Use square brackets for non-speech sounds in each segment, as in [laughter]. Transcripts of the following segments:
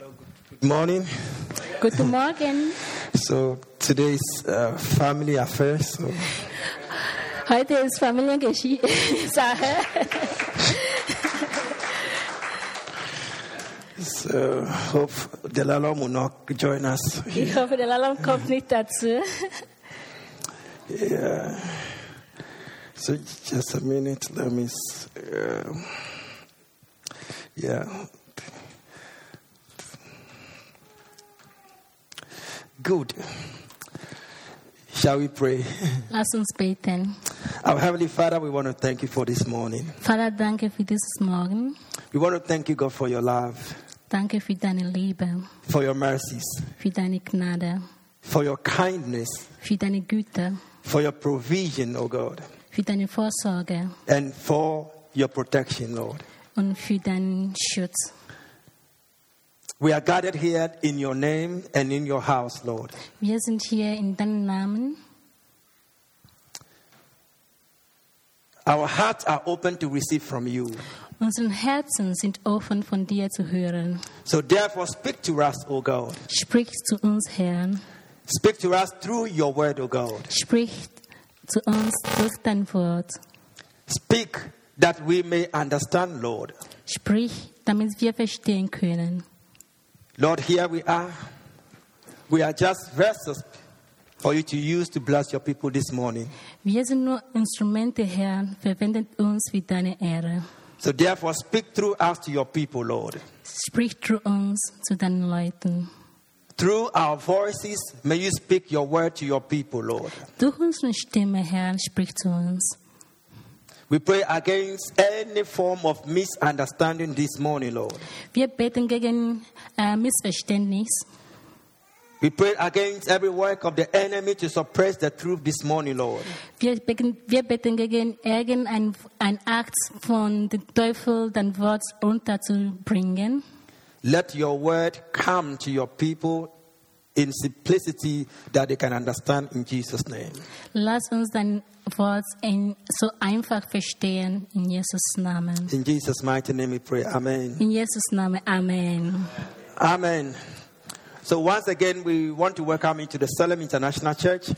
Good morning. Guten Morgen. So today is uh, family affairs. So Heute ist Familiensache. so hope the Lalom will not join us. Ich hoffe, der Lalam kommt nicht dazu. Yeah. So just a minute. Let me. Uh, yeah. Good. Shall we pray? Lass uns beten. Our Heavenly Father, we want to thank you for this morning. Vater, danke für dieses Morgen. We want to thank you, God, for your love, Danke für deine Liebe, for your mercies, für deine Gnade, for your kindness, für deine Güte, for your provision, oh God, für deine Vorsorge and for your protection, Lord. und für deinen Schutz. We are gathered here in your name and in your house, Lord. Wir sind hier in deinem Namen. Our hearts are open to receive from you. Unsere Herzen sind offen, von dir zu hören. So therefore, speak to us, O God. Sprich zu uns, Herr. Speak to us through your word, O God. Sprich zu uns durch dein Wort. Speak that we may understand, Lord. Sprich, damit wir verstehen können. Lord, here we are. We are just vessels for you to use to bless your people this morning. Wir sind nur Instrumente, Herr. Verwendet uns für deine Ehre. So therefore, speak through us to your people, Lord. Sprich durch uns zu deinen Leuten. Through our voices, may you speak your word to your people, Lord. Durch unsere Stimme, Herr, sprich zu uns. We pray against any form of misunderstanding this morning, Lord. Wir beten gegen äh, Missverständnis. We pray against every work of the enemy to suppress the truth this morning, Lord. Wir beten, wir beten gegen irgendein ein Akt von dem Teufel, dein Wort unterzubringen. Let your word come to your people in simplicity that they can understand in Jesus' name. Lass uns dein Wort in, so einfach verstehen. In Jesus' Namen. In Jesus' mighty name we pray. Amen. In Jesus' Namen. Amen. Amen. So once again, we want to welcome you to the Salem International Church.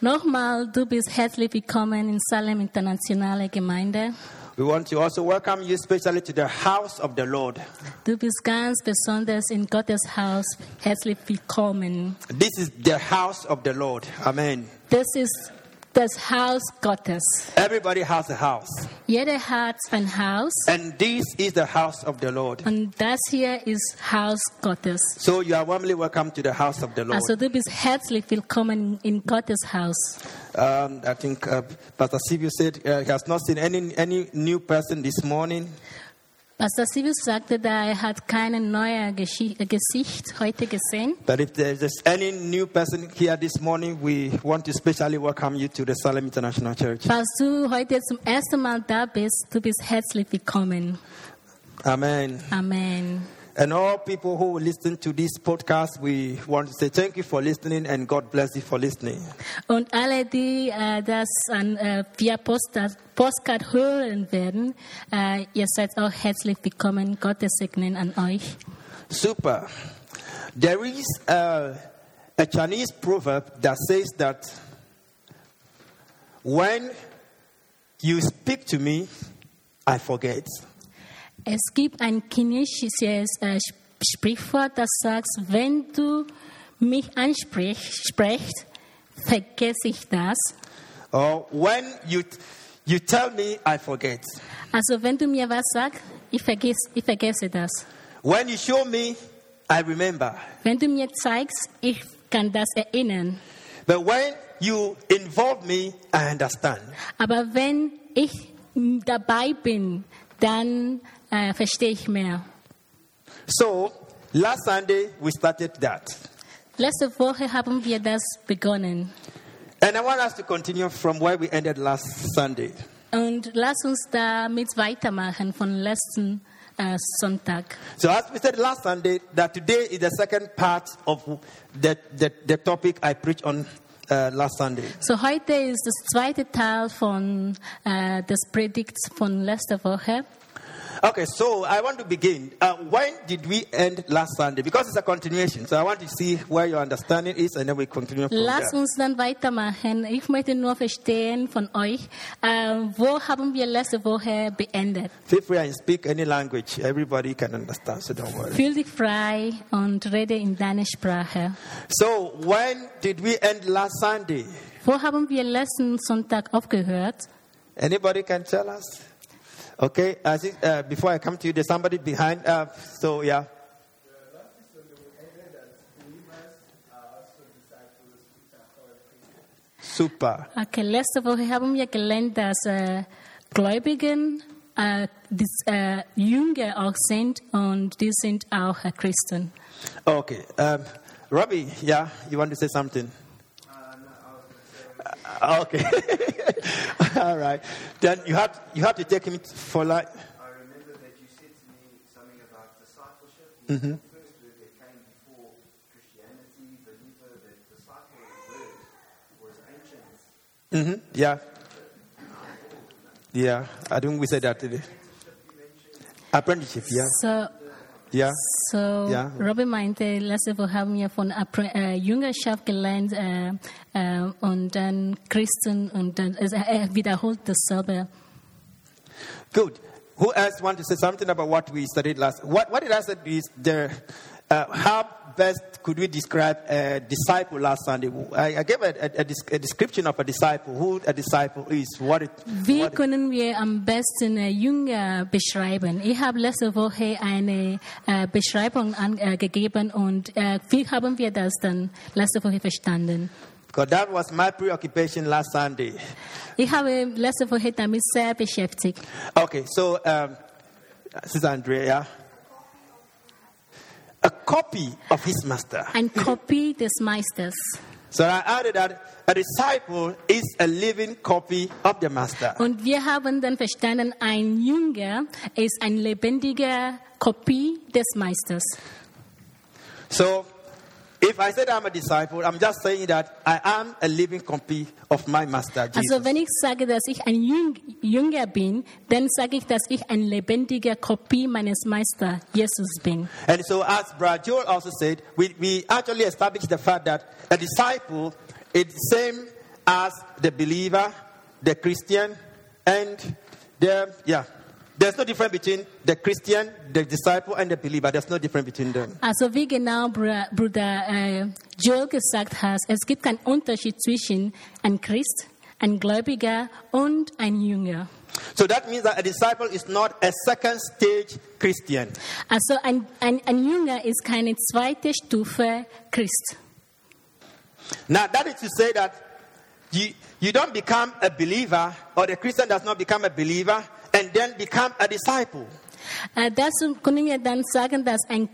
Nochmal, du bist herzlich willkommen in Salem Internationale Gemeinde. We want to also welcome you especially to the house of the Lord. Du bist ganz besonders in Gottes Haus herzlich willkommen. This is the house of the Lord. Amen. Das ist das Haus Gottes. Everybody has a house. Jeder hat ein Haus And this is the house of the Lord. und das hier ist Haus Gottes. So you are warmly welcome to the house of the Lord. Also du bist herzlich willkommen in Gottes Haus. Um, I think uh, Pastor Silvio said uh, he has not seen any, any new person this morning. Pastor Silvius sagte da, er hat kein neues Gesicht heute gesehen. But if there's any new person here this morning, we want to especially welcome you to the Salem International Church. Falls du heute zum ersten Mal da bist, du bist herzlich willkommen. Amen. Amen. And all people who listen to this podcast, we want to say thank you for listening and God bless you for listening. Und alle, die äh, das an, äh, via Postcard, Postcard hören werden, äh, ihr seid auch herzlich willkommen. Gottes Segen an euch. Super. There is a, a Chinese proverb that says that when you speak to me, I forget. Es gibt ein chinesisches äh, Sp- Sprichwort, das sagt, wenn du mich ansprichst, sprichst, vergesse ich das. Or when you, you tell me, I forget. Also wenn du mir was sagst, ich vergesse, ich vergesse das. When you show me, I remember. Wenn du mir zeigst, ich kann das erinnern. But when you involve me, I understand. Aber wenn ich dabei bin, dann äh, verstehe ich mehr. So, last Sunday, we started that. Letzte Woche haben wir das begonnen. And I want us to continue from where we ended last Sunday. Und lass uns damit weitermachen von letzten äh, Sonntag. So, as we said last Sunday, that today is the second part of the, the, the topic I preached on uh, last Sunday. So heute ist das zweite Teil von äh, des Predigts von letzter Woche. Okay, so I want to begin. Uh, when did we end last Sunday? Because it's a continuation. So I want to see where your understanding is and then we continue from Lass there. uns dann weitermachen. Ich möchte nur verstehen von euch, wo haben wir letzte Woche beendet? Feel free and speak any language. Everybody can understand, so don't worry. Fühl dich frei und rede in deiner Sprache. So when did we end last Sunday? Wo haben wir letzten Sonntag aufgehört? Anybody can tell us? Okay, I think, uh, before I come to you, there's somebody behind. Uh, so yeah. Super. Okay, letzte Woche haben wir gelernt, dass äh, Gläubigen äh, dis, äh, Jünger auch sind und die sind auch Christen. Okay. Um, Robbie, yeah, you want to say something? Uh, okay. [laughs] All right. Then you have you have to take him for like. I remember that you said to me something about discipleship. Mm-hmm. The first word that came before Christianity, believer, the disciple word was ancient. hmm Yeah. Yeah. I think we said that today. Apprenticeship. Yeah. So, Yeah. so Ja. Robin meinte, letzte Woche haben wir von Appre äh, Jüngerschaft gelernt äh, äh, und dann Christen und dann er wiederholt dasselbe. Good. Who else want to say something about what we studied last? What, what did I say is there? Uh, how best could we describe a disciple last Sunday? I, I gave a, a, a description of a disciple, who a disciple is, what it. Wie what können wir am besten Jünger beschreiben? Ich habe letzte Woche eine Beschreibung angegeben und wie haben wir das dann letzte Woche verstanden? because that was my preoccupation last Sunday. Ich habe letzte Woche damit sehr beschäftigt. Okay, so um, is Andrea, copy of his master. Ein Kopie des Meisters. So I added that a disciple is a living copy of the master. Und wir haben dann verstanden, ein Jünger ist ein lebendiger Kopie des Meisters. So, if I said I'm a disciple, I'm just saying that I am a living copy of my master, Jesus. Also wenn ich sage, dass ich ein Jüng- Jünger bin, dann sage ich, dass ich ein lebendiger Kopie meines Meisters Jesus bin. and so, as Brad Joel also said, we, we actually established the fact that a disciple is the same as the believer, the Christian, and the, yeah. There's no difference between the Christian, the disciple, and the believer. There's no difference between them. Ah, also wie genau Br- Bruder äh, Joel gesagt hat, es gibt keinen Unterschied zwischen ein Christ, ein Gläubiger und ein Jünger. So that means that a disciple is not a second stage Christian. Also ein, ein, ein Jünger ist keine zweite Stufe Christ. Now, that is to say that you, you don't become a believer, or the Christian does not become a believer, and then become a disciple. Äh, dazu können wir dann sagen, dass ein,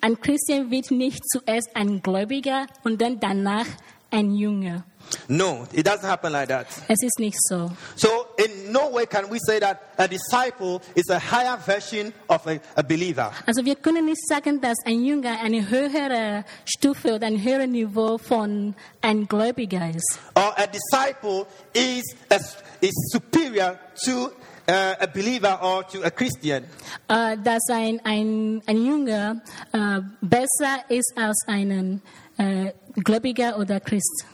ein Christian wird nicht zuerst ein Gläubiger und dann danach ein Jünger. No, it doesn't happen like that. Es ist nicht so. So, in no way can we say that a disciple is a higher version of a, a believer. Also wir können nicht sagen, dass ein Jünger eine höhere Stufe oder ein höheres Niveau von ein Gläubiger ist. Or a disciple is, a, is superior to uh, a believer or to a Christian. Äh, dass ein, ein, ein Jünger äh, besser ist als ein äh, Gläubiger oder Christ.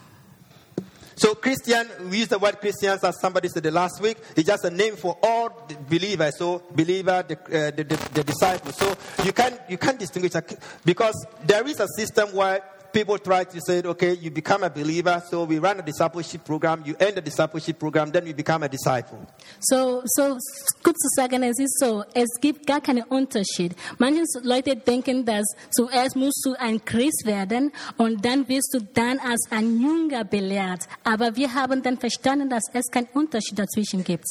So, Christian, we use the word Christians as somebody said the last week. It's just a name for all believers. So, believer, the, uh, the, the, the disciples. So, you can't, you can't distinguish because there is a system where people try to say, okay, you become a believer. So, we run a discipleship program. You end the discipleship program, then you become a disciple. So, so gut zu sagen, es ist so, es gibt gar keinen Unterschied. Manche Leute denken, dass zuerst musst du ein Christ werden und dann wirst du dann als ein Jünger belehrt. Aber wir haben dann verstanden, dass es keinen Unterschied dazwischen gibt.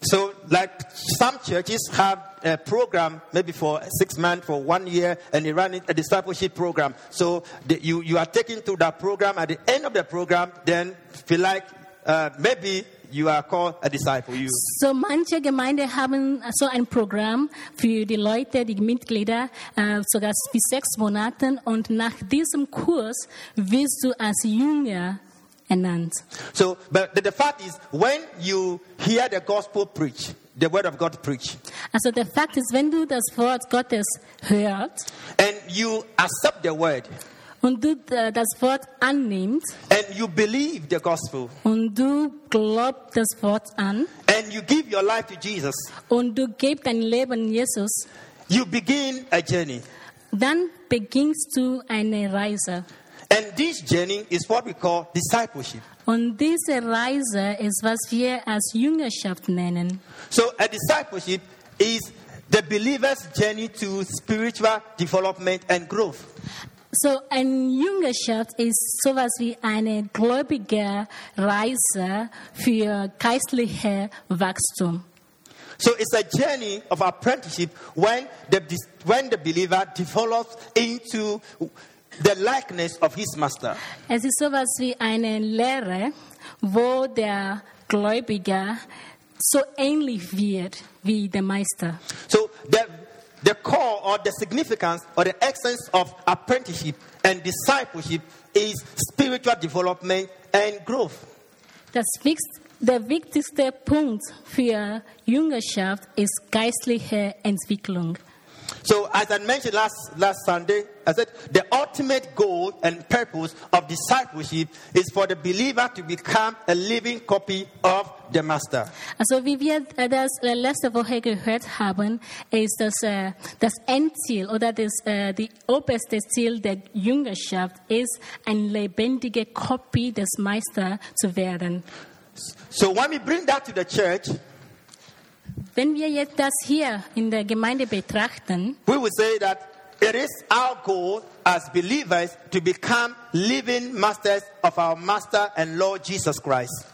So, like some churches have a program maybe for six months, for one year, and they run it- a discipleship program. So, the, you, you are taken through that program. At the end of the program, then feel like uh, maybe you are called a disciple. You. So manche Gemeinden haben so ein Programm für die Leute, die Mitglieder, äh, sogar für sechs Monaten. und nach diesem Kurs wirst du als Jünger ernannt. So, but the, the fact is, when you hear the gospel preached, the word of God preached, Also der Fakt ist, wenn du das Wort Gottes hörst and you accept the word, und du das Wort annimmst and you believe the gospel, und du glaubst das Wort an and you give your life to Jesus, und du gibst dein Leben Jesus, you begin a journey. dann beginnst du eine Reise. And this journey is what we call discipleship. Und diese Reise ist, was wir als Jüngerschaft nennen. So, a discipleship is the believer's journey to spiritual development and growth. So eine Jüngerschaft ist sowas wie eine gläubige Reise für geistliche Wachstum. So, it's a journey of apprenticeship when the, when the believer develops into the likeness of his master. Es ist sowas wie eine Lehre, wo der Gläubige so ähnlich wird wie der Meister. So, the, the core or the significance or the essence of apprenticeship and discipleship is spiritual development and growth. Das der wichtigste Punkt für Jüngerschaft ist geistliche Entwicklung. So, as I mentioned last, last Sunday, I said the ultimate goal and purpose of discipleship is for the believer to become a living copy of the Master. Also wie wir äh, uh, das uh, letzte Woche gehört haben, ist das, äh, uh, das Endziel oder das, äh, die oberste Ziel der Jüngerschaft ist, eine lebendige Kopie des Meisters zu werden. So, when we bring that to the church, Wenn wir jetzt das hier in der Gemeinde betrachten, we will say that it is our goal as believers to become living masters of our Master and Lord Jesus Christ.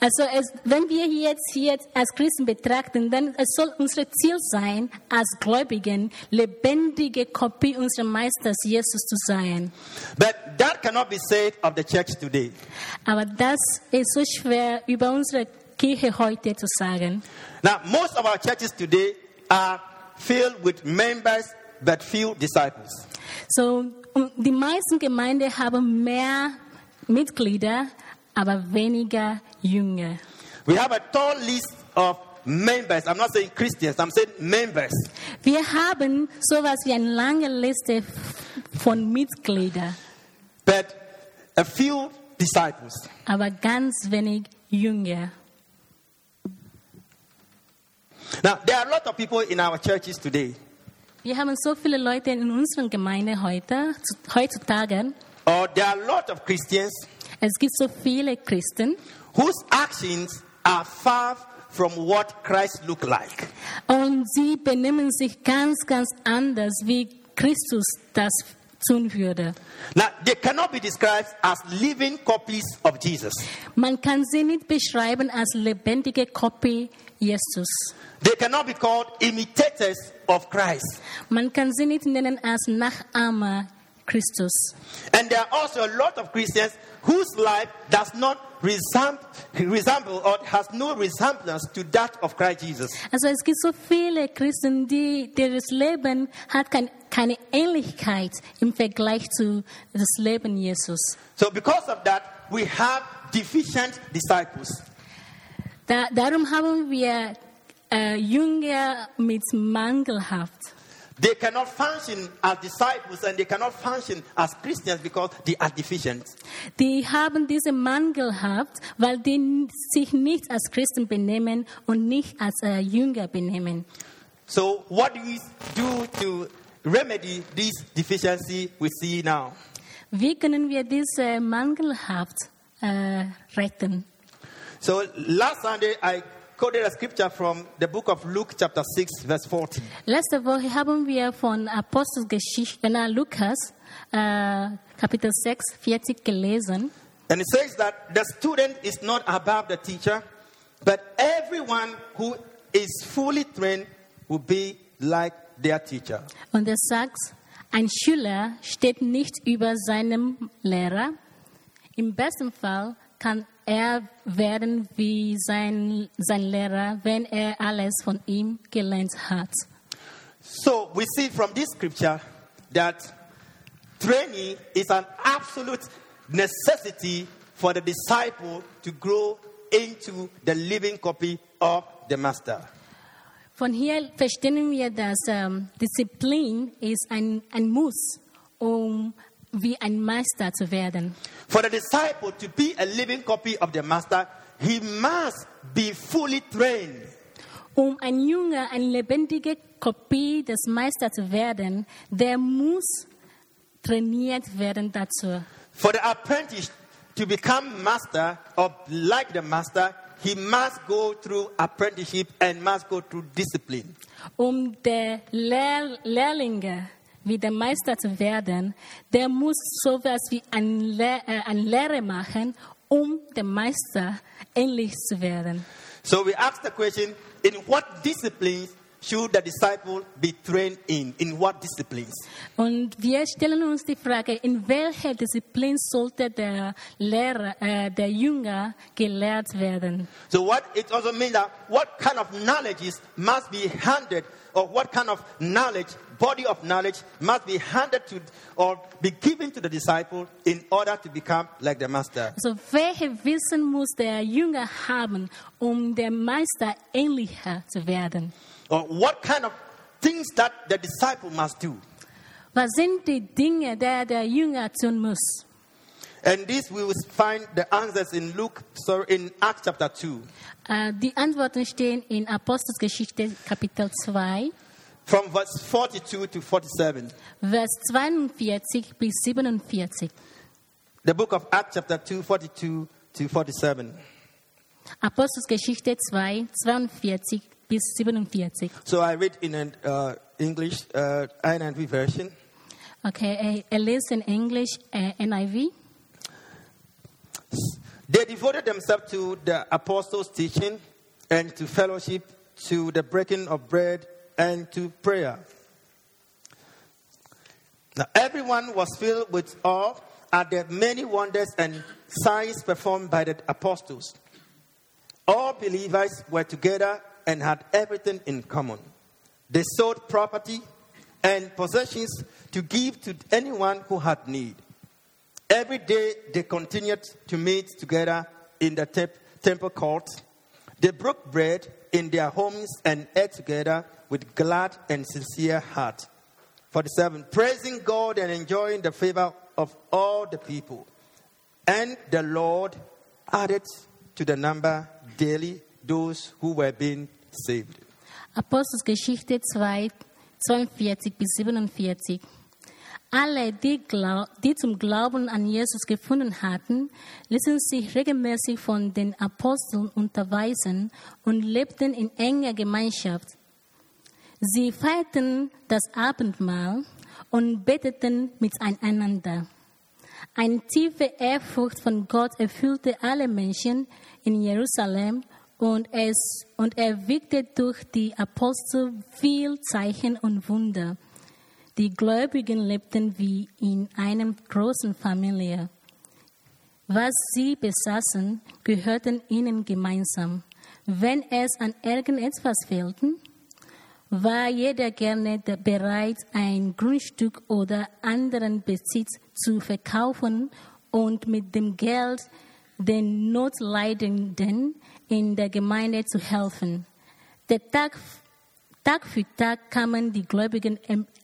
also es, wenn wir jetzt hier als Christen betrachten, dann es soll unser Ziel sein, als Gläubigen lebendige Kopie unseres Meisters Jesus zu sein. But that cannot be said of the church today. Aber das ist so schwer über unsere Kirche heute zu sagen. Now, most of our churches today are filled with members but few disciples. So, die meisten Gemeinden haben mehr Mitglieder, aber weniger Jünger. We have a tall list of members. I'm not saying Christians, I'm saying members. Wir haben sowas wie eine lange Liste von Mitgliedern, but a few disciples. aber ganz wenig Jünger. Now, there are a lot of people in our churches today, Wir haben so viele Leute in unserer Gemeinde heute, heutzutage. or there are a lot of Christians Es gibt so viele Christen whose actions are far from what Christ looked like. und sie benehmen sich ganz, ganz anders, wie Christus das tun würde. Now, they cannot be described as living copies of Jesus. Man kann sie nicht beschreiben als lebendige Kopie Jesus. They cannot be called imitators of Christ. Man kann sie nicht nennen als Nachahmer Christus. And there are also a lot of Christians whose life does not resemble, resemble or has no resemblance to that of Christ Jesus. Also es gibt so viele Christen, die deren Leben hat kein, keine Ähnlichkeit im Vergleich zu das Leben Jesus. So, because of that, we have deficient disciples. Da, darum haben wir äh, Jünger mit mangelhaft. They cannot function as disciples and they cannot function as Christians because they are deficient. Die haben diese mangelhaft, weil die sich nicht als Christen benehmen und nicht als äh, Jünger benehmen. So, what do we do to remedy this deficiency we see now? Wie können wir diese mangelhaft äh, retten? So, last Sunday I quoted a scripture from the book of Luke, chapter 6, verse 14. Letzte Woche haben wir von Apostelgeschichte nach Lukas, äh, Kapitel 6, 40 gelesen. And it says that the student is not above the teacher, but everyone who is fully trained will be like their teacher. Und er sagt, ein Schüler steht nicht über seinem Lehrer. Im besten Fall kann er werden wie sein, sein Lehrer, wenn er alles von ihm gelernt hat. So we see from this scripture that training is an absolute necessity for the disciple to grow into the living copy of the master. Von hier verstehen wir, dass ähm, Disziplin ist ein, ein Muss, um wie ein Meister zu werden. For the disciple to be a living copy of the master, he must be fully trained. Um ein Jünger, eine lebendige Kopie des Meisters zu werden, der muss trainiert werden dazu. For the apprentice to become master or like the master, he must go through apprenticeship and must go through discipline. Um der Lehr Lehrlinge wie der Meister zu werden, der muss sowas wie ein, Lehr äh, ein Lehre machen, um dem Meister ähnlich zu werden. So we ask the question in what disciplines should the disciple be trained in? In what disciplines? Und wir stellen uns die Frage, in welcher Disziplin sollte der Lehrer, äh, der Jünger gelehrt werden? So what it also means that what kind of knowledges must be handed or what kind of knowledge, body of knowledge must be handed to or be given to the disciple in order to become like the master. Also welche Wissen muss der Jünger haben, um dem Meister ähnlicher zu werden? Or what kind of things that the disciple must do. Was sind die Dinge, die der Jünger tun muss? And this we will find the answers in Luke, sorry, in Acts chapter 2, uh, Äh, die Antworten stehen in Apostelgeschichte Kapitel 2, from verse 42 to 47. Vers 42 bis 47. The book of Acts chapter 2, 42 to 47. Apostelgeschichte 2, 42 bis 47. So I read in an uh, English uh, INV version. Okay, I, I listen English uh, NIV. They devoted themselves to the apostles' teaching and to fellowship, to the breaking of bread, and to prayer. Now, everyone was filled with awe at the many wonders and signs performed by the apostles. All believers were together and had everything in common. They sold property and possessions to give to anyone who had need. Every day they continued to meet together in the temp- temple courts. They broke bread in their homes and ate together with glad and sincere heart. 47. Praising God and enjoying the favor of all the people. And the Lord added to the number daily those who were being saved. Apostelgeschichte 2, 42 bis 47. Alle, die, die zum Glauben an Jesus gefunden hatten, ließen sich regelmäßig von den Aposteln unterweisen und lebten in enger Gemeinschaft. Sie feierten das Abendmahl und beteten miteinander. Eine tiefe Ehrfurcht von Gott erfüllte alle Menschen in Jerusalem und, es, und er wirkte durch die Apostel viel Zeichen und Wunder. Die Gläubigen lebten wie in einer großen Familie. Was sie besaßen, gehörten ihnen gemeinsam. Wenn es an irgendetwas fehlte, war jeder gerne bereit, ein Grundstück oder anderen Besitz zu verkaufen und mit dem Geld den Notleidenden in der Gemeinde zu helfen. Der Tag, Tag für Tag kamen die Gläubigen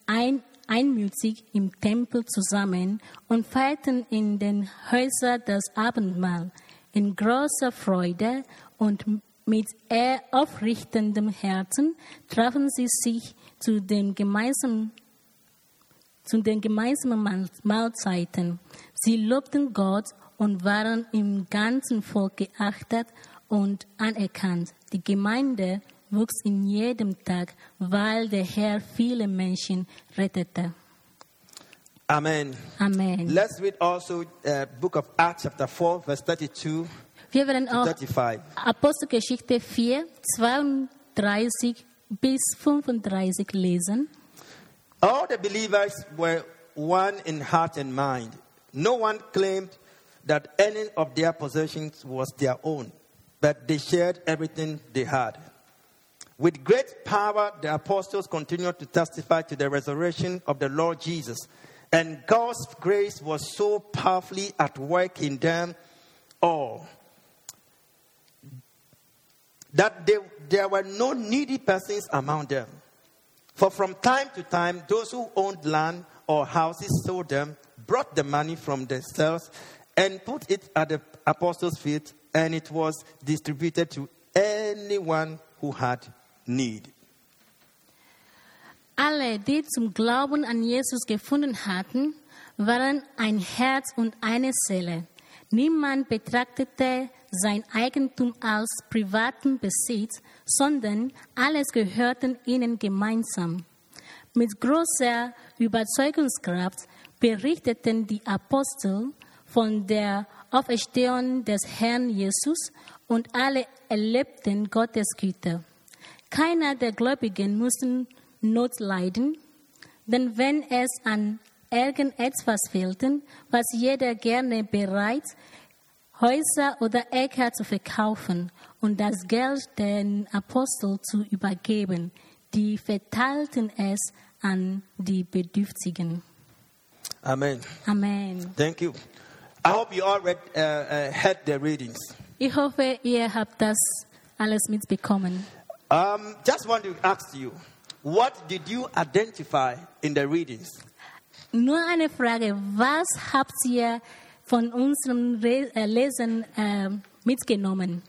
ein, einmütig im Tempel zusammen und feierten in den Häusern das Abendmahl in großer Freude und mit ehr aufrichtendem Herzen trafen sie sich zu den gemeinsamen zu den gemeinsamen Mahl- Mahlzeiten. Sie lobten Gott und waren im ganzen Volk geachtet und anerkannt. Die Gemeinde wuchs in jedem Tag, weil der Herr viele Menschen rettete. Amen. Amen. Let's read also uh, book of Acts chapter 4 verse 32 Wir werden auch 35. Apostelgeschichte 4, 32 bis 35 lesen. All the believers were one in heart and mind. No one claimed that any of their possessions was their own, but they shared everything they had. With great power, the apostles continued to testify to the resurrection of the Lord Jesus, and God's grace was so powerfully at work in them all. that they, there were no needy persons among them. For from time to time, those who owned land or houses sold them, brought the money from the sales, and put it at the apostles' feet, and it was distributed to anyone who had need. Alle, die zum Glauben an Jesus gefunden hatten, waren ein Herz und eine Seele. Niemand betrachtete sein Eigentum als privaten Besitz, sondern alles gehörte ihnen gemeinsam. Mit großer Überzeugungskraft berichteten die Apostel von der Auferstehung des Herrn Jesus und alle erlebten Gottes Güte. Keiner der Gläubigen musste Not leiden, denn wenn es an irgendetwas fehlte, was jeder gerne bereit, Häuser oder Äcker zu verkaufen und das Geld den Aposteln zu übergeben, die verteilten es an die Bedürftigen. Amen. Amen. Thank you. I hope you all read, uh, uh, heard the readings. Ich hoffe, ihr habt das alles mitbekommen. Um, just want to ask you, what did you identify in the readings? Nur eine Frage, was habt ihr von unserem Re äh, Lesen äh, mitgenommen?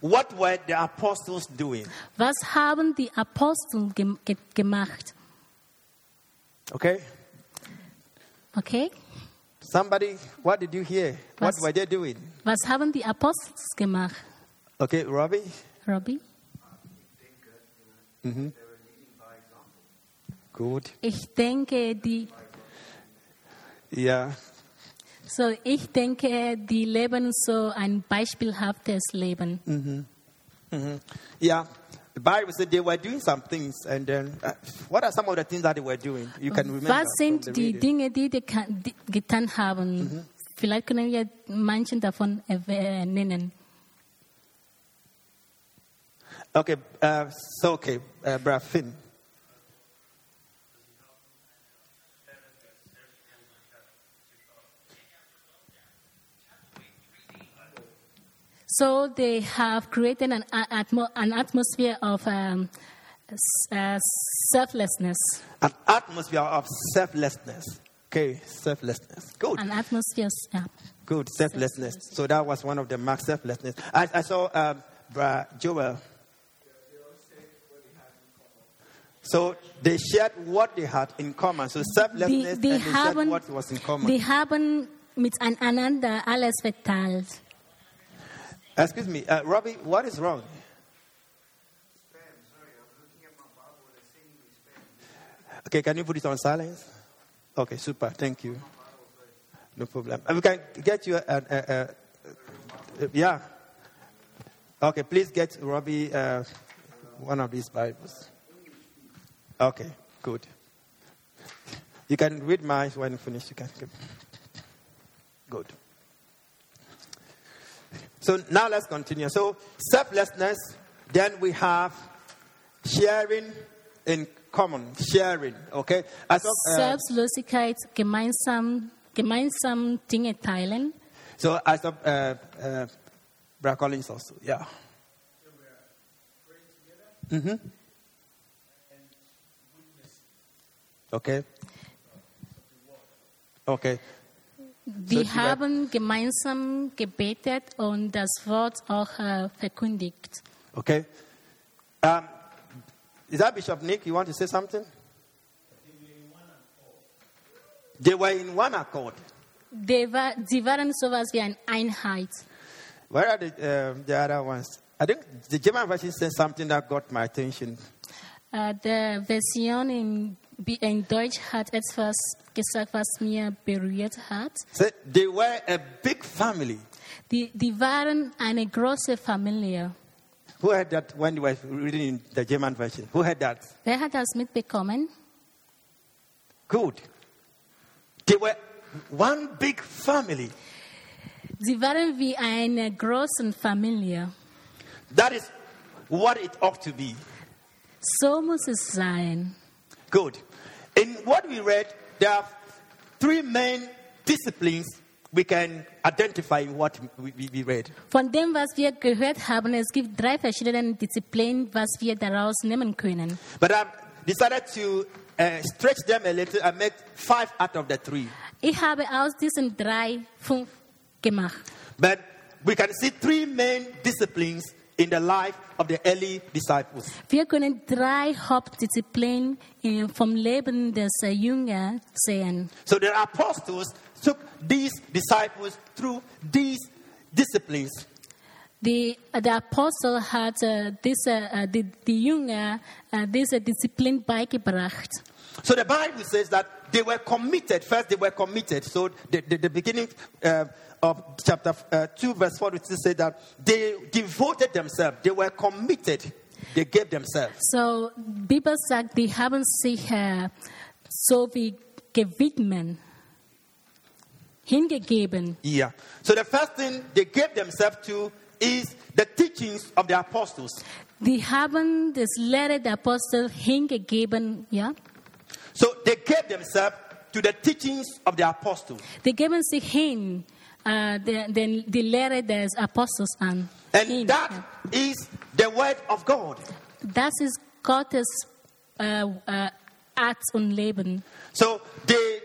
What were the apostles doing? Was haben die Apostel ge gemacht? Okay? Okay? Somebody, what did you hear? What Was- were they doing? Was haben die Apostel gemacht? Okay, Robbie? Robbie? Mm-hmm. Good. Ich denke, die, Yeah. so ich denke, die leben so ein beispielhaftes Leben. hmm Yeah. The Bible said they were doing some things, and then uh, what are some of the things that they were doing? You can remember. Was sind the die reading. Dinge, die die ka- die getan haben? Vielleicht können wir manchen davon erwäh- nennen. Okay, uh, so okay, uh, Brad Finn. So they have created an, atmo- an atmosphere of um, uh, selflessness, An atmosphere of selflessness. Okay, selflessness. Good. an atmosphere. Yeah. Good, selflessness. So that was one of the marks, selflessness. I, I saw um, Joel. So they shared what they had in common. So selflessness, Die, and they shared what was in common. They haven't haben miteinander alles verteilt. Excuse me, uh, Robbie, what is wrong? Spam, sorry. I was looking at my Bible and seeing Spain. Okay, can you put it on silence? Okay, super. Thank you. No problem. Uh, We can get you yeah. Okay, please get Robbie uh, one of these Bibles. Okay, good. You can read mine when you finish. You can. Good. So now let's continue. So selflessness, then we have sharing in common, sharing. Okay. As of, uh, Selbstlosigkeit, gemeinsam, gemeinsam Dinge teilen. so as of uh, uh, Brad Collins also, yeah. Mm-hmm. Okay. Okay. Die haben gemeinsam gebetet und das Wort auch äh, verkündigt. Okay. Um, is that Bishop Nick? You want to say something? They were in one accord. Die, war, sie waren sowas wie eine Einheit. Where are the, um the other ones? I think the German version says something that got my attention. Uh, äh, die Version in, in Deutsch hat etwas gesagt, was mir berührt hat. They were a big family. Die, die waren eine große Familie. Who heard that when you were reading in the German version? Who heard that? Wer hat das mitbekommen? Good. They were one big family. Sie waren wie eine große Familie. That is what it ought to be. So muss es sein. Good. In what we read, there are three main disciplines we can identify what we, we, read. Von dem, was wir gehört haben, es gibt drei verschiedene Disziplinen, was wir daraus nehmen können. But I've decided to uh, stretch them a little and make five out of the three. Ich habe aus diesen drei fünf gemacht. But we can see three main disciplines in the life of the early disciples. Wir können drei Hauptdisziplinen vom Leben des eh, äh, Jüngers sehen. So the apostles took these disciples through these disciplines. The, eh, äh, der Apostel hat äh, eh, diese, äh, die, die Jünger äh, diese Disziplin beigebracht. So the Bible says that they were committed. First, they were committed. So the, the, the beginning uh, of chapter uh, 2, verse 4, it says that they devoted themselves. They were committed. They gave themselves. So, Bibel sagt, die haben sich äh, so wie gewidmet, hingegeben. Yeah. So the first thing they gave themselves to is the teachings of the apostles. Die haben das Lehre der Apostel hingegeben, ja. So they gave themselves to the teachings of the apostles. Die geben sich hin, äh, den, den, die Lehre des Apostels an. And Hin. that is the word of God. Das ist Gottes äh, äh, Art und Leben. So they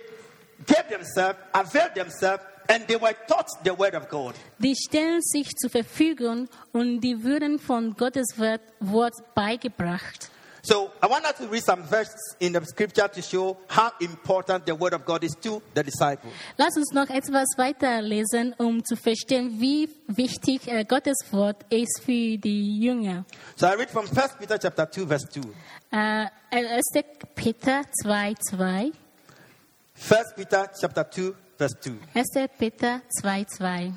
gave themselves, availed themselves, and they were taught the word of God. Die stellen sich zur Verfügung und die würden von Gottes Wort, Wort beigebracht. So I want us to read some verses in the scripture to show how important the word of God is to the disciples. Lass uns noch etwas weiterlesen, um zu verstehen, wie wichtig äh, Gottes Wort ist für die Jünger. So I read from 1 Peter chapter 2, verse 2. Äh, 1. Peter 2, 2. 1 Peter chapter 2, verse 2. 1. Peter 2, 2.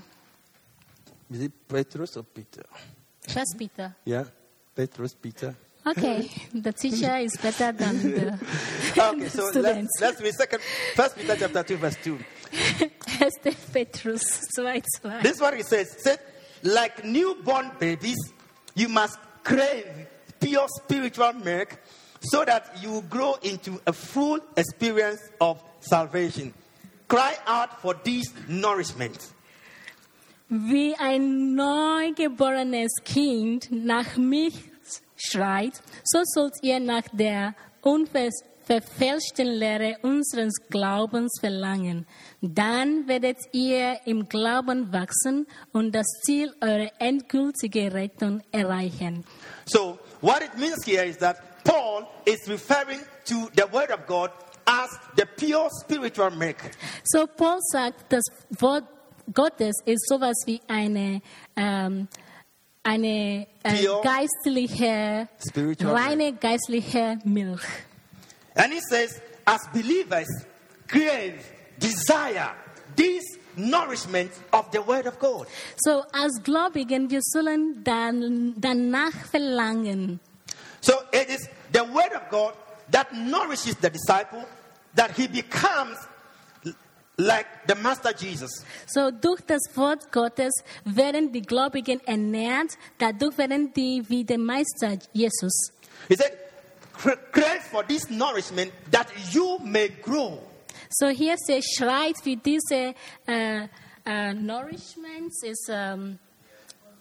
Is it Petrus or Peter? 1. Peter. Yeah, Petrus, Peter. Okay, the teacher is better than the [laughs] Okay, so let's, students. let's read second, First Peter chapter 2, verse 2. [laughs] 1. Petrus 2, 2. This is what it says. Said, like newborn babies, you must crave pure spiritual milk so that you grow into a full experience of salvation. Cry out for this nourishment. Wie ein neugeborenes Kind nach Milch schreit, so sollt ihr nach der unverfälschten Lehre unseres Glaubens verlangen. Dann werdet ihr im Glauben wachsen und das Ziel eurer endgültigen Rettung erreichen. So, what it means here is that Paul is referring to the Word of God as the pure spiritual milk. So Paul sagt, das Wort Gottes ist sowas wie eine, ähm, eine äh, geistliche, spiritual reine geistliche Milch. And he says, as believers, crave, desire this nourishment of the Word of God. So als Gläubigen, wir sollen dann, danach verlangen. So it is the Word of God that nourishes the disciple, that he becomes like the Master Jesus. So durch das Wort Gottes werden die Gläubigen ernährt, dadurch werden die wie der Meister Jesus. He said, "Cra- crave for this nourishment that you may grow. So hier sie schreit für diese äh, äh, Nourishments, ist ähm,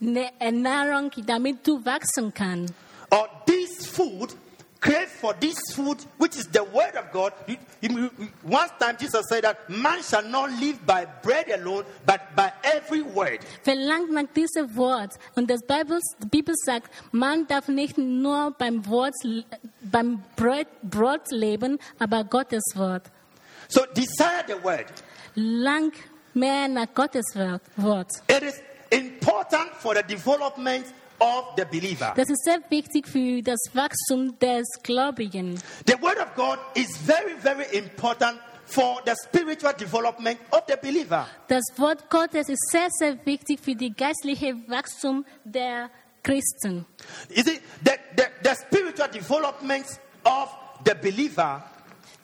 ne- Ernährung, damit du wachsen kannst. Or this food, crave for this food, which is the Word of God. One time Jesus said that man shall not live by bread alone, but by every word. Verlangt nach diesem Wort. Und das Bibel, die Bibel sagt, man darf nicht nur beim Wort, beim Brot, Brot leben, aber Gottes Wort. So desire the Word. Lang mehr nach Gottes Wort- Wort. It is important for the development of the believer. Das ist sehr wichtig für das Wachstum des Gläubigen. The Word of God is very, very important for the spiritual development of the believer. Das Wort Gottes ist sehr, sehr wichtig für die geistliche Wachstum der Christen. You see, the, the, the spiritual development of the believer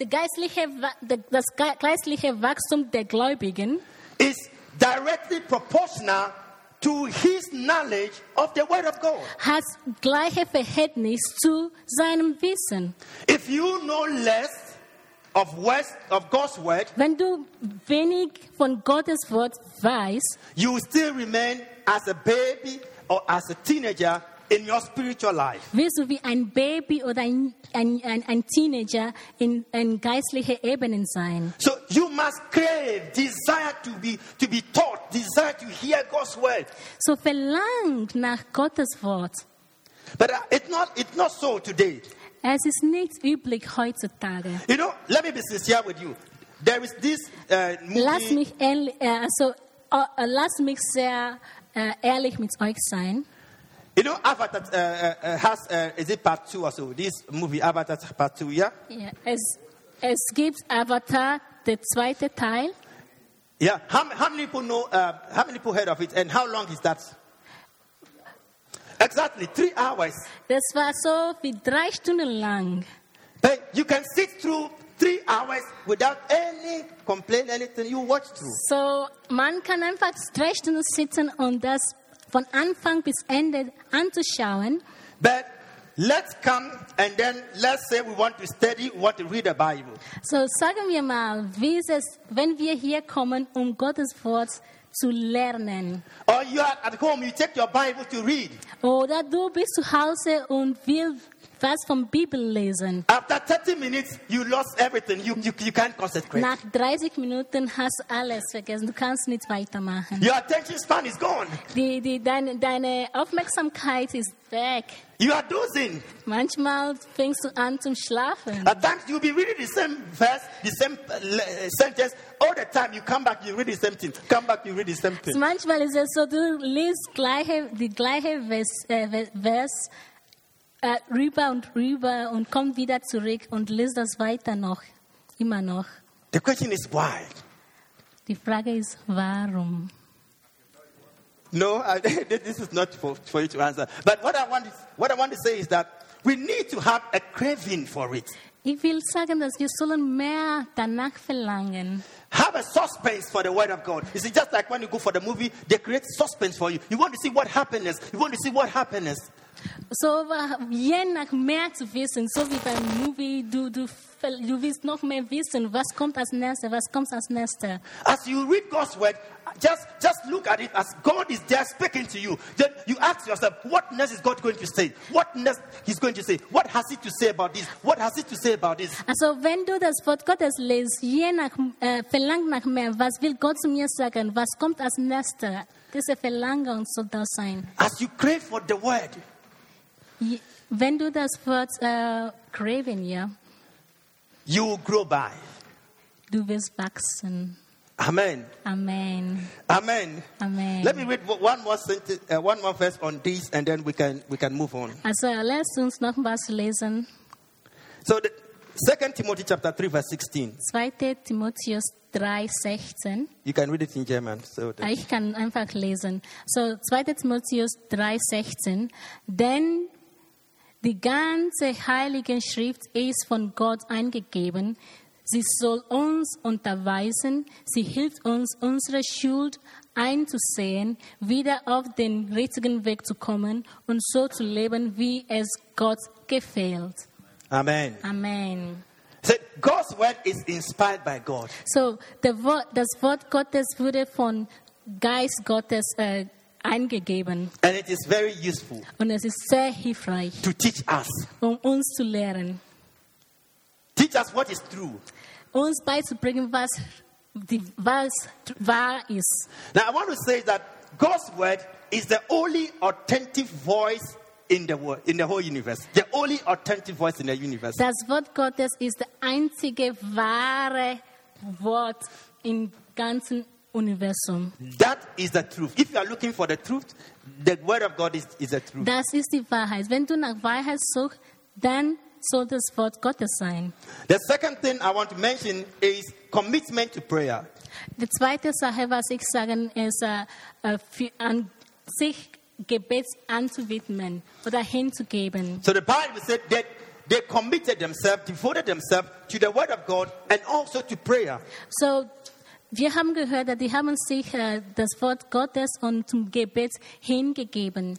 Der geistliche, der- das geistliche Wachstum der Gläubigen is directly proportional to his knowledge of the Word of God. hat gleiche Verhältnis zu seinem Wissen. If you know less of words of God's word, Wenn du wenig von Gottes Wort weißt, you still remain as a baby or as a teenager in your spiritual life. wirst du wie ein Baby oder ein, ein, ein, ein Teenager in, in geistlicher Ebenen sein. So you must crave, desire to be to be taught, desire to hear God's word. So verlangt nach Gottes Wort. But uh, it's not it's not so today. Es ist nicht üblich heutzutage. You know, let me be sincere with you. There is this uh, Lass movie. mich, ehrlich, äh, also, äh, lass mich sehr äh, ehrlich mit euch sein. You know, Avatar uh, uh, uh, has uh, is it part two or so? This movie Avatar part two, yeah, Ja, es, es gibt Avatar, der zweite Teil. yeah. How, how many people know? Uh, how many people heard of it? And how long is that? Exactly three hours. Das war so wie drei Stunden lang. But you can sit through three hours without any complaint, anything. You watch through. So, man kann einfach drei Stunden sitzen und das von Anfang bis Ende anzuschauen. But let's come and then let's say we want to study, we want to read the Bible. So sagen wir mal, wie ist es, wenn wir hier kommen, um Gottes Wort zu lernen. Or you are at home, you take your Bible to read. Oder du bist zu Hause und willst was vom Bibel lesen. After 30 minutes, you lost everything. You, you, you can't concentrate. Nach 30 Minuten hast alles vergessen. Du kannst nicht weitermachen. Your attention span is gone. Die, die, deine, deine Aufmerksamkeit ist weg. You are dozing. Manchmal fängst du an zum Schlafen. At times you'll be reading the same verse, the same uh, uh, sentence. All the time you come back, you read the same thing. Come back, you read the same thing. Manchmal ist es so, du liest gleiche, die gleiche Vers, äh, Vers äh, rüber und rüber und komm wieder zurück und liest das weiter noch, immer noch. The question is why? Die Frage ist, warum? No, I, [laughs] this is not for, for you to answer. But what I want is, what I want to say is that we need to have a craving for it. Ich will sagen, dass wir sollen mehr danach verlangen. Have a suspense for the word of God. You see, just like when you go for the movie, they create suspense for you. You want to see what happiness. You want to see what happiness. So wa- je nach mehr zu wissen, so wie beim Movie, du, du, du willst noch mehr wissen, was kommt als nächstes, was kommt als nächstes. As you read God's word, just just look at it as God is there speaking to you. Then you ask yourself, what next is God going to say? What next He's going to say? What has He to say about this? What has He to say about this? Also wenn du das Wort Gottes liest, je nach, eh, äh, verlangt nach mehr, was will Gott zu mir sagen, was kommt als nächstes, diese Verlangen soll das sein. As you crave for the word, wenn du das Wort äh, craven, ja, you will grow by. du wirst wachsen. Amen. Amen. Amen. Amen. Let me read one more sentence, uh, one more verse on this, and then we can we can move on. Also lasst uns noch was lesen. So, the Second Timothy chapter three, verse sixteen. 2. Timotheus 3,16. You can read it in German. So, that- Ich kann einfach lesen. So 2. Timotheus 3,16. Denn die ganze Heilige Schrift ist von Gott eingegeben. Sie soll uns unterweisen. Sie hilft uns, unsere Schuld einzusehen, wieder auf den richtigen Weg zu kommen und so zu leben, wie es Gott gefällt. Amen. Amen. So God's word is inspired by God. So, das Wort Gottes wurde von Geist Gottes äh, eingegeben. And it is very useful Und es ist sehr hilfreich, to teach us. um uns zu lehren, Teach us what is true. uns beizubringen, was, die, was wahr ist. Now, I want to say that God's word is the only authentic voice in the world, in the whole universe. The only authentic voice in the universe. Das Wort Gottes ist das einzige wahre Wort im ganzen Universum. That is the truth. If you are looking for the truth, the word of God is, is the truth. Das ist die Wahrheit. Wenn du nach Wahrheit suchst, dann soll das Wort Gottes sein. The second thing I want to mention is commitment to prayer. Die zweite Sache, was ich sagen, ist, äh, für, an sich Gebet anzuwidmen oder hinzugeben. So the Bible said that they committed themselves, devoted themselves to the word of God and also to prayer. So, wir haben gehört, dass die haben sich äh, das Wort Gottes und zum Gebet hingegeben.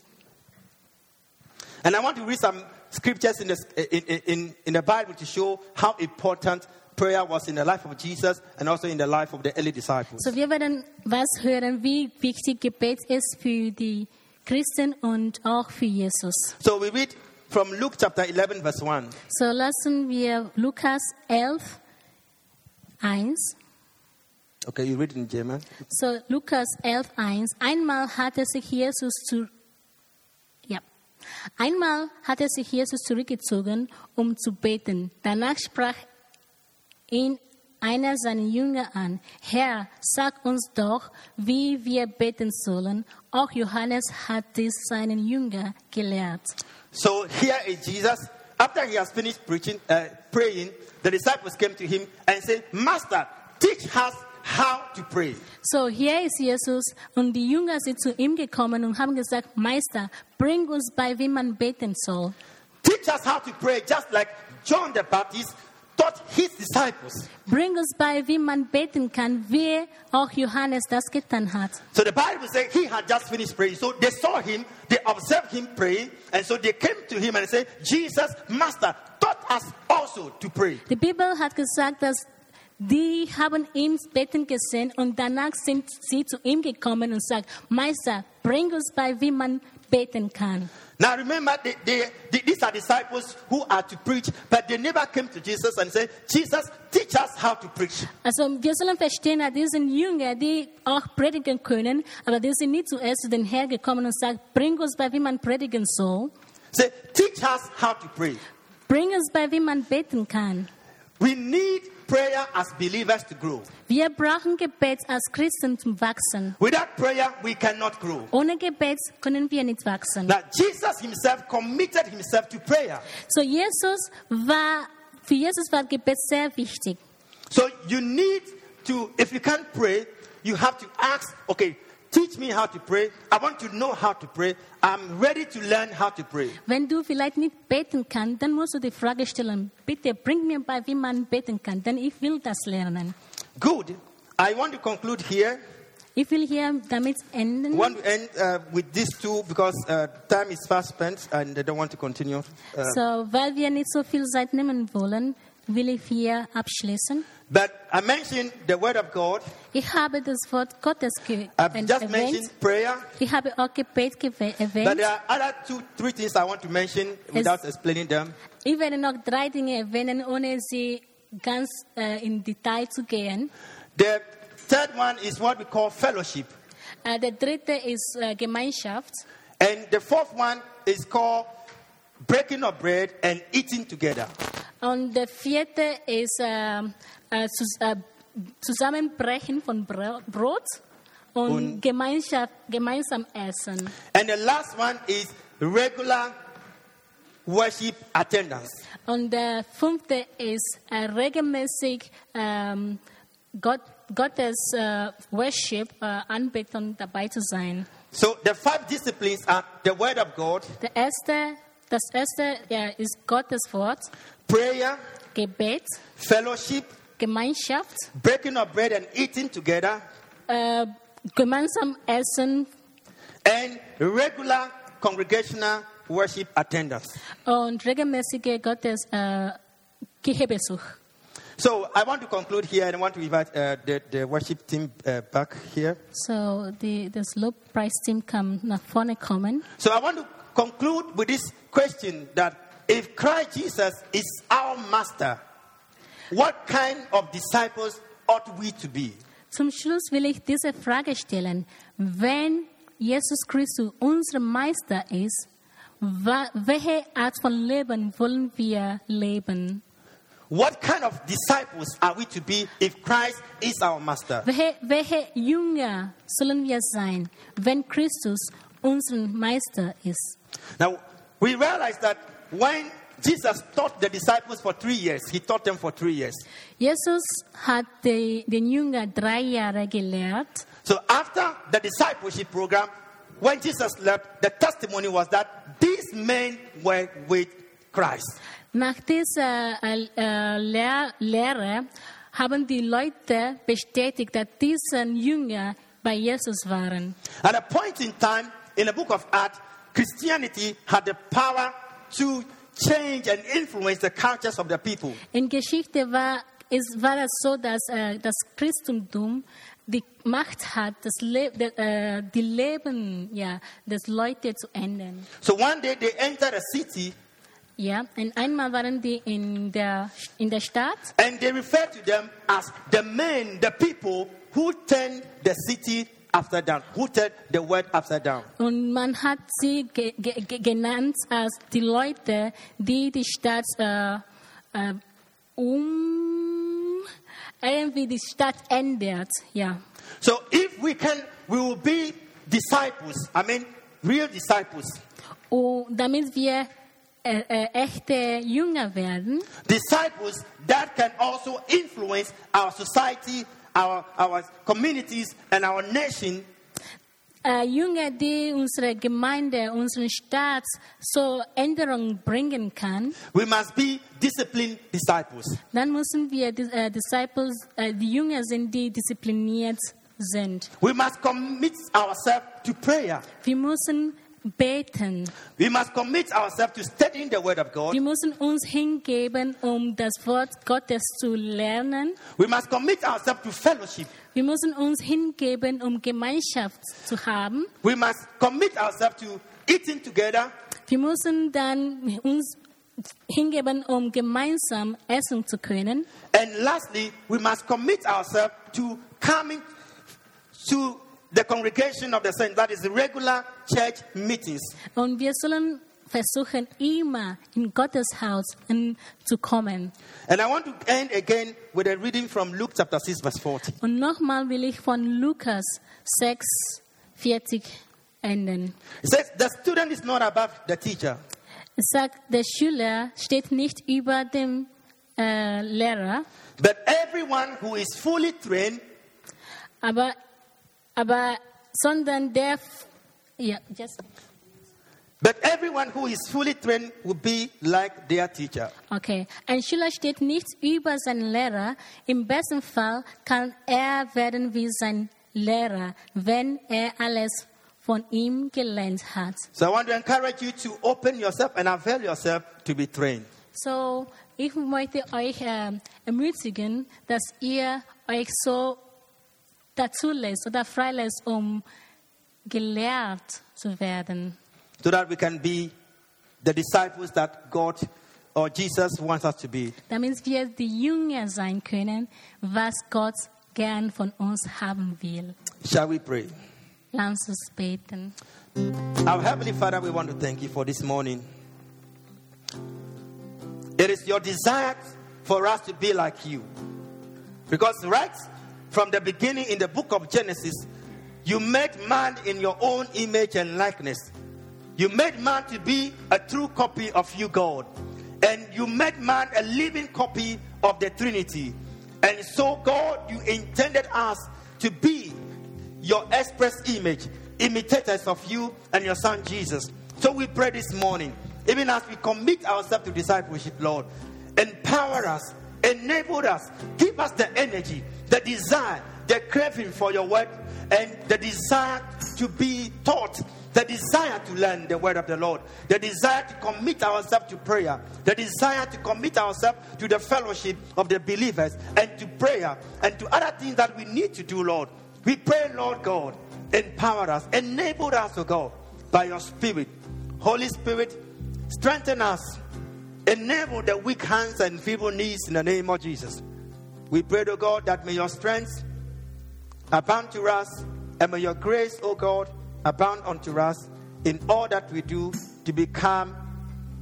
And I want to read some scriptures in the, in, in, in the Bible to show how important prayer was in the life of Jesus and also in the life of the early disciples. So wir werden was hören, wie wichtig Gebet ist für die Christen und auch für Jesus. So we read from Luke chapter 11, verse 1. So lassen wir Lukas 11, 1. Okay, you read in German. So Lukas 11, 1. Einmal hatte sich Jesus zu ja. Einmal hatte sich Jesus zurückgezogen, um zu beten. Danach sprach ihn einer seiner Jünger an. Herr, sag uns doch, wie wir beten sollen. Auch Johannes hat dies seinen Jünger gelehrt. So here is Jesus. After he has finished preaching, uh, praying, the disciples came to him and said, Master, teach us how to pray. So hier ist Jesus und die Jünger sind zu ihm gekommen und haben gesagt, Meister, bring uns bei, wie man beten soll. Teach us how to pray, just like John the Baptist taught his disciples. Bring uns bei, wie man beten kann, wie auch Johannes das getan hat. So the Bible says he had just finished praying. So they saw him, they observed him praying, and so they came to him and said, Jesus, Master, taught us also to pray. Die Bibel hat gesagt, dass die haben ihn beten gesehen und danach sind sie zu ihm gekommen und sagt, Meister, bring uns bei, wie man beten kann. Now remember, they, they, they- these are disciples who are to preach, but they never came to Jesus and said, Jesus, teach us how to preach. Also wir sollen verstehen, dass diese Jünger, die auch predigen können, aber die sind nicht zuerst zu den Herrn gekommen und sagen, bring uns bei, wie man predigen soll. Say, teach us how to pray. Bring uns bei, wie man beten kann. We need prayer as believers to grow. Wir brauchen Gebet als Christen zum Wachsen. Without prayer, we cannot grow. Ohne Gebet können wir nicht wachsen. Now, Jesus himself committed himself to prayer. So Jesus war, für Jesus war Gebet sehr wichtig. So you need to, if you can't pray, you have to ask, okay, teach me how to pray. I want to know how to pray. I'm ready to learn how to pray. Wenn du vielleicht nicht beten kannst, dann musst du die Frage stellen, bitte bring mir bei, wie man beten kann, denn ich will das lernen. Good. I want to conclude here. Ich will hier damit I enden. want to end uh, with these two because uh, time is fast spent and I don't want to continue. Uh, So, weil wir nicht so viel Zeit nehmen wollen, will ich hier abschließen. But I mentioned the Word of God. Ich habe das Wort Gottes I've just erwähnt. mentioned prayer. Ich habe auch Gebet gewe- But there are other two, three things I want to mention without explaining them. Ich werde noch drei Dinge erwähnen, ohne sie ganz äh, uh, in Detail zu gehen. The third one is what we call fellowship. Äh, der dritte ist äh, Gemeinschaft. And the fourth one is called breaking of bread and eating together. Und der vierte ist um, Eh, äh, äh, zus äh, eh, Zusammenbrechen von Brot und, Und- Gemeinschaft, gemeinsam essen. And the last one is regular worship attendance. Und der fünfte ist äh, regelmäßig ähm, Gott, Gottes äh, Worship, äh, Anbetung dabei zu sein. So the five disciplines are the Word of God, Der erste, das erste ja, ist Gottes Wort, prayer, Gebet, fellowship, Gemeinschaft, breaking of bread and eating together, äh, gemeinsam essen and regular congregational worship attendance. und regelmäßige Gottes äh, Kirchebesuch. So I want to conclude here and I want to invite uh, the, the worship team uh, back here. So die, das Lobpreisteam kann nach vorne kommen. So I want to conclude with this question that if Christ Jesus is our master, what kind of disciples ought we to be? Zum Schluss will ich diese Frage stellen. Wenn Jesus Christus unser Meister ist, welche Art von Leben wollen wir leben? What kind of disciples are we to be if Christ is our master? Welche, welche Jünger sollen wir sein, wenn Christus unser Meister ist? Now, we realize that when Jesus taught the disciples for three years, he taught them for three years. Jesus hat die, den Jünger drei Jahre gelehrt. So after the discipleship program, when Jesus left, the testimony was that these men were with Christ. Nach dieser äh, äh, Lehr Lehre haben die Leute bestätigt, dass diese Jünger bei Jesus waren. At a point in time in the book of Acts, Christianity had the power to change and influence the cultures of the people. In Geschichte war es war es so, dass äh, das Christentum die Macht hat, das Le de, äh, die Leben ja, des Leute zu ändern. So one day they entered a city Ja, und einmal waren die in der, in der Stadt and they referred to them as the men, the people who turned the city upside down, who turned the world upside down. und man hat sie ge ge ge- genannt als die Leute, die die Stadt äh, uh, äh, uh, um irgendwie die Stadt ändert. Ja. So if we can, we will be disciples. I mean, real disciples. Und damit wir äh, äh, echte Jünger werden, Disciples that can also influence our society, our, our communities, and our nation uh, äh, Jünger, die unsere Gemeinde, unseren Staat so Änderungen bringen kann, We must be disciplined disciples. dann müssen wir die, äh, Disciples, äh, die Jünger sind, die diszipliniert sind. We must commit ourselves to prayer. Wir müssen beten. We must commit ourselves to studying the Word of God. Wir müssen uns hingeben, um das Wort Gottes zu lernen. We must commit ourselves to fellowship. Wir müssen uns hingeben, um Gemeinschaft zu haben. We must commit ourselves to eating together. Wir müssen dann uns hingeben, um gemeinsam essen zu können. And lastly, we must commit ourselves to coming to the congregation of the saints, that is, the regular church meetings. Und wir sollen versuchen, immer in Gottes Haus zu kommen. And I want to end again with a reading from Luke chapter 6, verse 40. Und nochmal will ich von Lukas 6, 40 enden. It says, The student is not above the teacher, Es sagt, der Schüler steht nicht über dem äh, Lehrer, but everyone who is fully trained aber, aber sondern der, ja, just, But everyone who is fully trained will be like their teacher. okay. Ein Schüler steht nicht über seinen Lehrer. Im besten Fall kann er werden wie sein Lehrer, wenn er alles von ihm gelernt hat. So I want to encourage you to open yourself and avail yourself to be trained. So, ich möchte euch äh, ermutigen, dass ihr euch so lässt oder freilässt, um gelehrt zu werden. so that we can be the disciples that God or Jesus wants us to be. Damit wir die Jünger sein können, was Gott gern von uns haben will. Shall we pray? Lass uns beten. Our Heavenly Father, we want to thank you for this morning. It is your desire for us to be like you. Because right from the beginning in the book of Genesis, you made man in your own image and likeness. You made man to be a true copy of you, God. And you made man a living copy of the Trinity. And so, God, you intended us to be your express image, imitators of you and your son Jesus. So we pray this morning, even as we commit ourselves to discipleship, Lord, empower us, enable us, give us the energy, the desire, the craving for your word, and the desire to be taught, the desire to learn the word of the Lord, the desire to commit ourselves to prayer, the desire to commit ourselves to the fellowship of the believers, and to prayer, and to other things that we need to do, Lord. We pray, Lord God, empower us, enable us, O God, by your Spirit. Holy Spirit, strengthen us, enable the weak hands and feeble knees in the name of Jesus. We pray, O God, that may your strength abound to us, and may your grace, O God, abound unto us in all that we do to become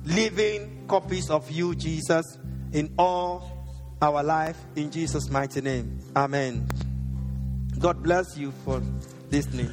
living copies of you, Jesus, in all our life, in Jesus' mighty name. Amen. God bless you for listening.